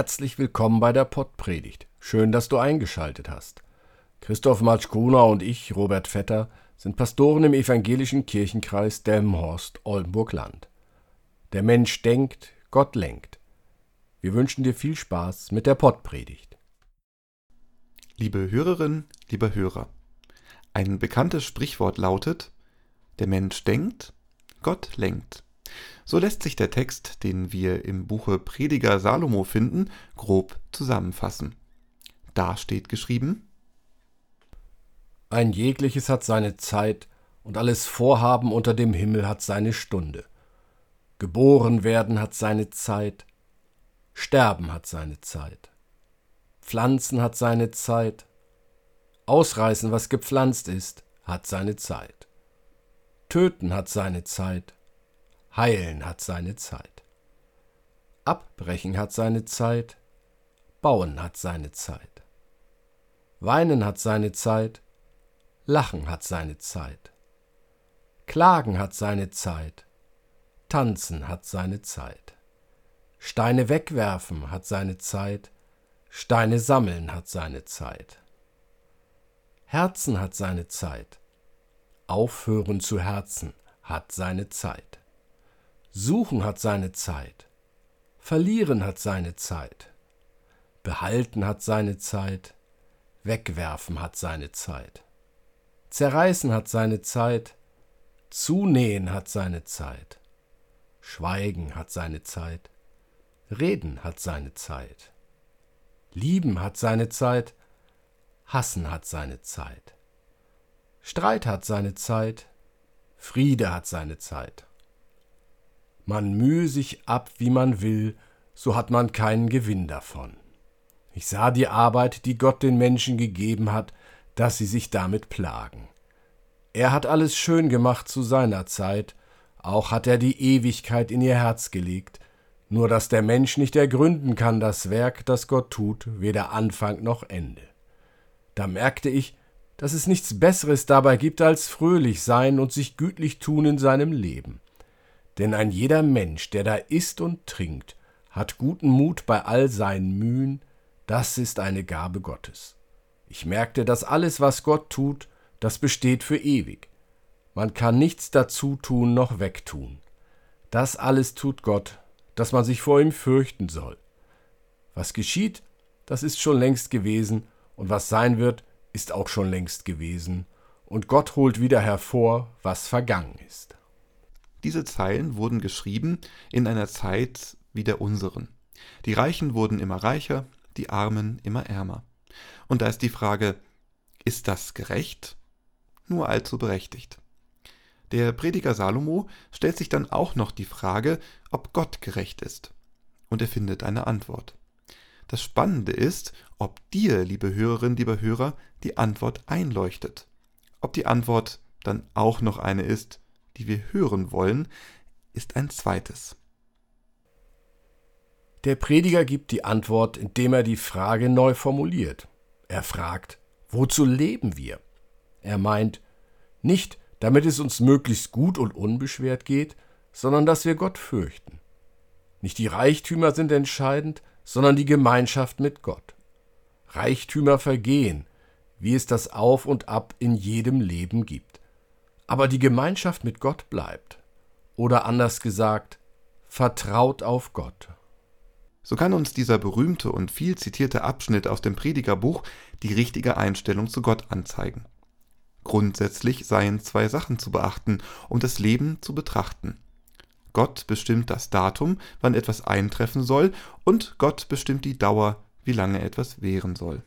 Herzlich willkommen bei der Pottpredigt. Schön, dass du eingeschaltet hast. Christoph Matschkuna und ich, Robert Vetter, sind Pastoren im evangelischen Kirchenkreis Delmenhorst-Oldenburg-Land. Der Mensch denkt, Gott lenkt. Wir wünschen dir viel Spaß mit der Pottpredigt. Liebe Hörerin, lieber Hörer, ein bekanntes Sprichwort lautet: Der Mensch denkt, Gott lenkt. So lässt sich der Text, den wir im Buche Prediger Salomo finden, grob zusammenfassen. Da steht geschrieben: Ein jegliches hat seine Zeit, und alles Vorhaben unter dem Himmel hat seine Stunde. Geboren werden hat seine Zeit, Sterben hat seine Zeit, Pflanzen hat seine Zeit, Ausreißen, was gepflanzt ist, hat seine Zeit. Töten hat seine Zeit, Heilen hat seine Zeit. Abbrechen hat seine Zeit, Bauen hat seine Zeit. Weinen hat seine Zeit, Lachen hat seine Zeit. Klagen hat seine Zeit, Tanzen hat seine Zeit. Steine wegwerfen hat seine Zeit, Steine sammeln hat seine Zeit. Herzen hat seine Zeit, Aufhören zu Herzen hat seine Zeit. Suchen hat seine Zeit. Verlieren hat seine Zeit. Behalten hat seine Zeit. Wegwerfen hat seine Zeit. Zerreißen hat seine Zeit. Zunähen hat seine Zeit. Schweigen hat seine Zeit. Reden hat seine Zeit. Lieben hat seine Zeit. Hassen hat seine Zeit. Streit hat seine Zeit. Friede hat seine Zeit. Man mühe sich ab, wie man will, so hat man keinen Gewinn davon. Ich sah die Arbeit, die Gott den Menschen gegeben hat, dass sie sich damit plagen. Er hat alles schön gemacht zu seiner Zeit, auch hat er die Ewigkeit in ihr Herz gelegt, nur dass der Mensch nicht ergründen kann das Werk, das Gott tut, weder Anfang noch Ende. Da merkte ich, dass es nichts Besseres dabei gibt als fröhlich sein und sich gütlich tun in seinem Leben. Denn ein jeder Mensch, der da isst und trinkt, hat guten Mut bei all seinen Mühen, das ist eine Gabe Gottes. Ich merkte, dass alles, was Gott tut, das besteht für ewig. Man kann nichts dazu tun noch wegtun. Das alles tut Gott, dass man sich vor ihm fürchten soll. Was geschieht, das ist schon längst gewesen, und was sein wird, ist auch schon längst gewesen, und Gott holt wieder hervor, was vergangen ist. Diese Zeilen wurden geschrieben in einer Zeit wie der unseren. Die Reichen wurden immer reicher, die Armen immer ärmer. Und da ist die Frage, ist das gerecht? Nur allzu berechtigt. Der Prediger Salomo stellt sich dann auch noch die Frage, ob Gott gerecht ist. Und er findet eine Antwort. Das Spannende ist, ob dir, liebe Hörerin, lieber Hörer, die Antwort einleuchtet. Ob die Antwort dann auch noch eine ist, die wir hören wollen, ist ein zweites. Der Prediger gibt die Antwort, indem er die Frage neu formuliert. Er fragt, wozu leben wir? Er meint, nicht, damit es uns möglichst gut und unbeschwert geht, sondern dass wir Gott fürchten. Nicht die Reichtümer sind entscheidend, sondern die Gemeinschaft mit Gott. Reichtümer vergehen, wie es das Auf und Ab in jedem Leben gibt aber die Gemeinschaft mit Gott bleibt. Oder anders gesagt, vertraut auf Gott. So kann uns dieser berühmte und viel zitierte Abschnitt aus dem Predigerbuch die richtige Einstellung zu Gott anzeigen. Grundsätzlich seien zwei Sachen zu beachten, um das Leben zu betrachten. Gott bestimmt das Datum, wann etwas eintreffen soll, und Gott bestimmt die Dauer, wie lange etwas währen soll.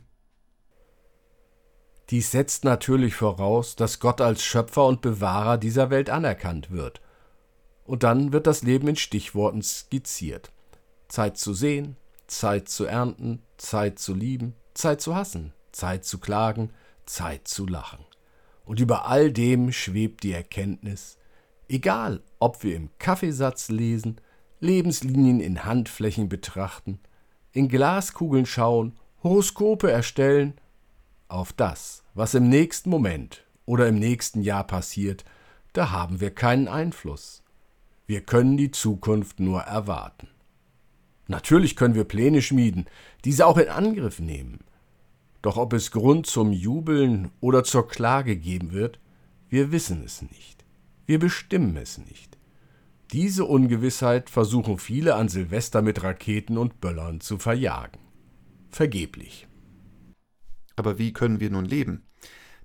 Dies setzt natürlich voraus, dass Gott als Schöpfer und Bewahrer dieser Welt anerkannt wird. Und dann wird das Leben in Stichworten skizziert. Zeit zu sehen, Zeit zu ernten, Zeit zu lieben, Zeit zu hassen, Zeit zu klagen, Zeit zu lachen. Und über all dem schwebt die Erkenntnis, egal ob wir im Kaffeesatz lesen, Lebenslinien in Handflächen betrachten, in Glaskugeln schauen, Horoskope erstellen auf das, was im nächsten Moment oder im nächsten Jahr passiert, da haben wir keinen Einfluss. Wir können die Zukunft nur erwarten. Natürlich können wir Pläne schmieden, diese auch in Angriff nehmen. Doch ob es Grund zum Jubeln oder zur Klage geben wird, wir wissen es nicht. Wir bestimmen es nicht. Diese Ungewissheit versuchen viele an Silvester mit Raketen und Böllern zu verjagen. Vergeblich. Aber wie können wir nun leben?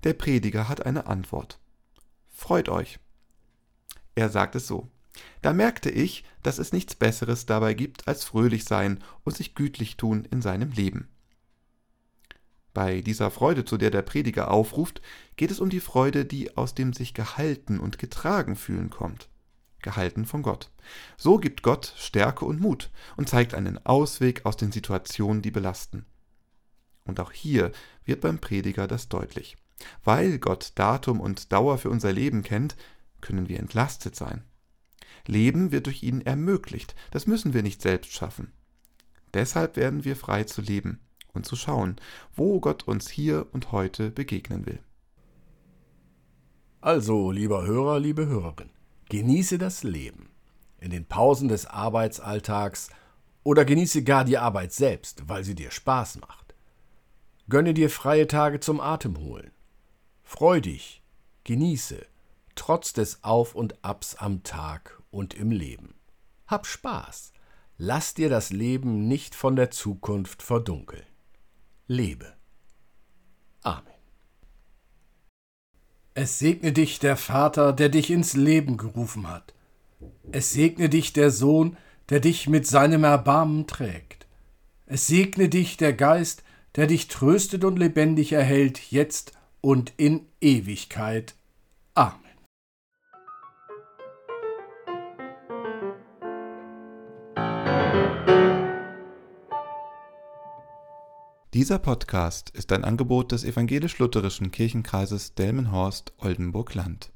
Der Prediger hat eine Antwort. Freut euch. Er sagt es so. Da merkte ich, dass es nichts Besseres dabei gibt, als fröhlich sein und sich gütlich tun in seinem Leben. Bei dieser Freude, zu der der Prediger aufruft, geht es um die Freude, die aus dem sich gehalten und getragen fühlen kommt. Gehalten von Gott. So gibt Gott Stärke und Mut und zeigt einen Ausweg aus den Situationen, die belasten. Und auch hier wird beim Prediger das deutlich. Weil Gott Datum und Dauer für unser Leben kennt, können wir entlastet sein. Leben wird durch ihn ermöglicht, das müssen wir nicht selbst schaffen. Deshalb werden wir frei zu leben und zu schauen, wo Gott uns hier und heute begegnen will. Also, lieber Hörer, liebe Hörerin, genieße das Leben. In den Pausen des Arbeitsalltags oder genieße gar die Arbeit selbst, weil sie dir Spaß macht. Gönne dir freie Tage zum Atemholen. Freu dich, genieße, trotz des Auf und Abs am Tag und im Leben. Hab Spaß. Lass dir das Leben nicht von der Zukunft verdunkeln. Lebe. Amen. Es segne dich der Vater, der dich ins Leben gerufen hat. Es segne dich der Sohn, der dich mit seinem Erbarmen trägt. Es segne dich der Geist, der dich tröstet und lebendig erhält, jetzt und in Ewigkeit. Amen. Dieser Podcast ist ein Angebot des evangelisch-lutherischen Kirchenkreises Delmenhorst-Oldenburg-Land.